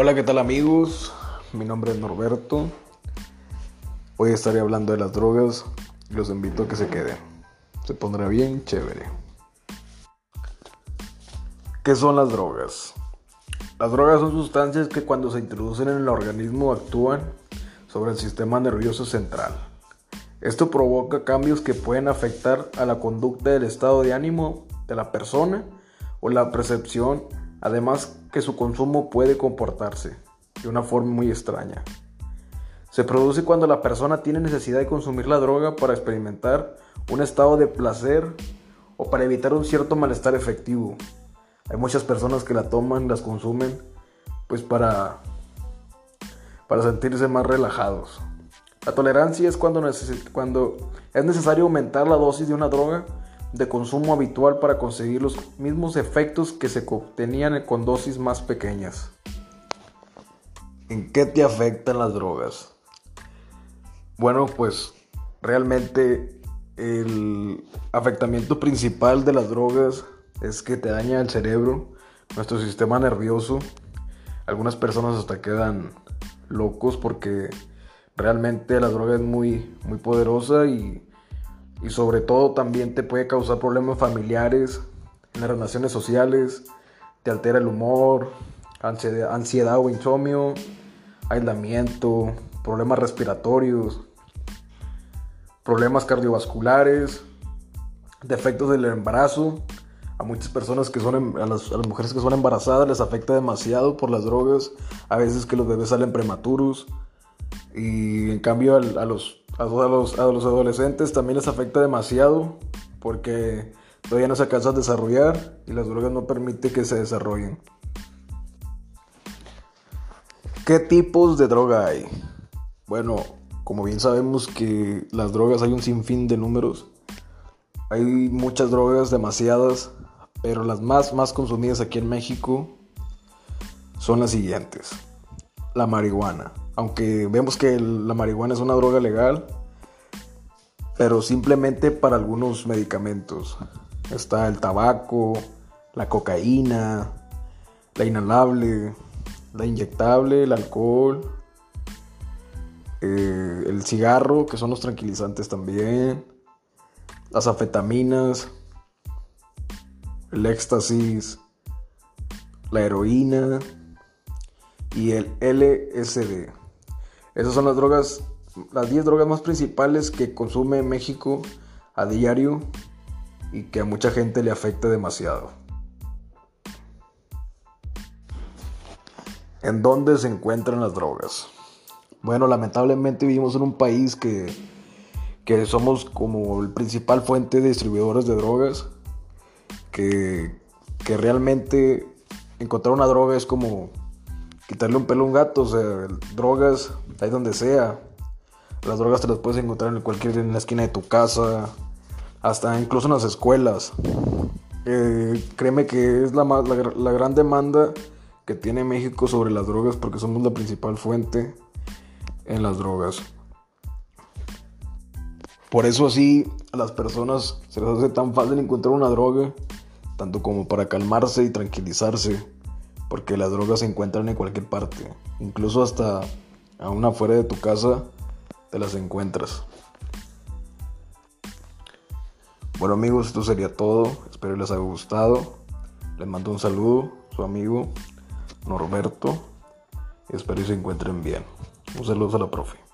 Hola, ¿qué tal amigos? Mi nombre es Norberto. Hoy estaré hablando de las drogas los invito a que se queden. Se pondrá bien chévere. ¿Qué son las drogas? Las drogas son sustancias que cuando se introducen en el organismo actúan sobre el sistema nervioso central. Esto provoca cambios que pueden afectar a la conducta del estado de ánimo de la persona o la percepción Además que su consumo puede comportarse de una forma muy extraña. Se produce cuando la persona tiene necesidad de consumir la droga para experimentar un estado de placer o para evitar un cierto malestar efectivo. Hay muchas personas que la toman, las consumen, pues para, para sentirse más relajados. La tolerancia es cuando, cuando es necesario aumentar la dosis de una droga de consumo habitual para conseguir los mismos efectos que se obtenían con dosis más pequeñas. ¿En qué te afectan las drogas? Bueno, pues realmente el afectamiento principal de las drogas es que te daña el cerebro, nuestro sistema nervioso. Algunas personas hasta quedan locos porque realmente la droga es muy, muy poderosa y y sobre todo también te puede causar problemas familiares, en las relaciones sociales, te altera el humor, ansiedad o insomnio, aislamiento, problemas respiratorios, problemas cardiovasculares, defectos del embarazo. A muchas personas que son, em, a las, mujeres que son embarazadas les afecta demasiado por las drogas. A veces que los bebés salen prematuros. Y en cambio a los a los, a los adolescentes también les afecta demasiado porque todavía no se alcanza a desarrollar y las drogas no permiten que se desarrollen. ¿Qué tipos de droga hay? Bueno, como bien sabemos que las drogas hay un sinfín de números. Hay muchas drogas, demasiadas, pero las más, más consumidas aquí en México son las siguientes. La marihuana aunque vemos que la marihuana es una droga legal, pero simplemente para algunos medicamentos. Está el tabaco, la cocaína, la inhalable, la inyectable, el alcohol, eh, el cigarro, que son los tranquilizantes también, las afetaminas, el éxtasis, la heroína y el LSD. Esas son las drogas, las 10 drogas más principales que consume México a diario y que a mucha gente le afecta demasiado. ¿En dónde se encuentran las drogas? Bueno, lamentablemente vivimos en un país que, que somos como el principal fuente de distribuidores de drogas, que, que realmente encontrar una droga es como quitarle un pelo a un gato, o sea, drogas ahí donde sea. Las drogas te las puedes encontrar en cualquier en la esquina de tu casa, hasta incluso en las escuelas. Eh, créeme que es la, la, la gran demanda que tiene México sobre las drogas porque somos la principal fuente en las drogas. Por eso así a las personas se les hace tan fácil encontrar una droga, tanto como para calmarse y tranquilizarse, porque las drogas se encuentran en cualquier parte, incluso hasta aún afuera de tu casa, te las encuentras. Bueno amigos, esto sería todo. Espero les haya gustado. Les mando un saludo, su amigo Norberto. Espero que se encuentren bien. Un saludo a la profe.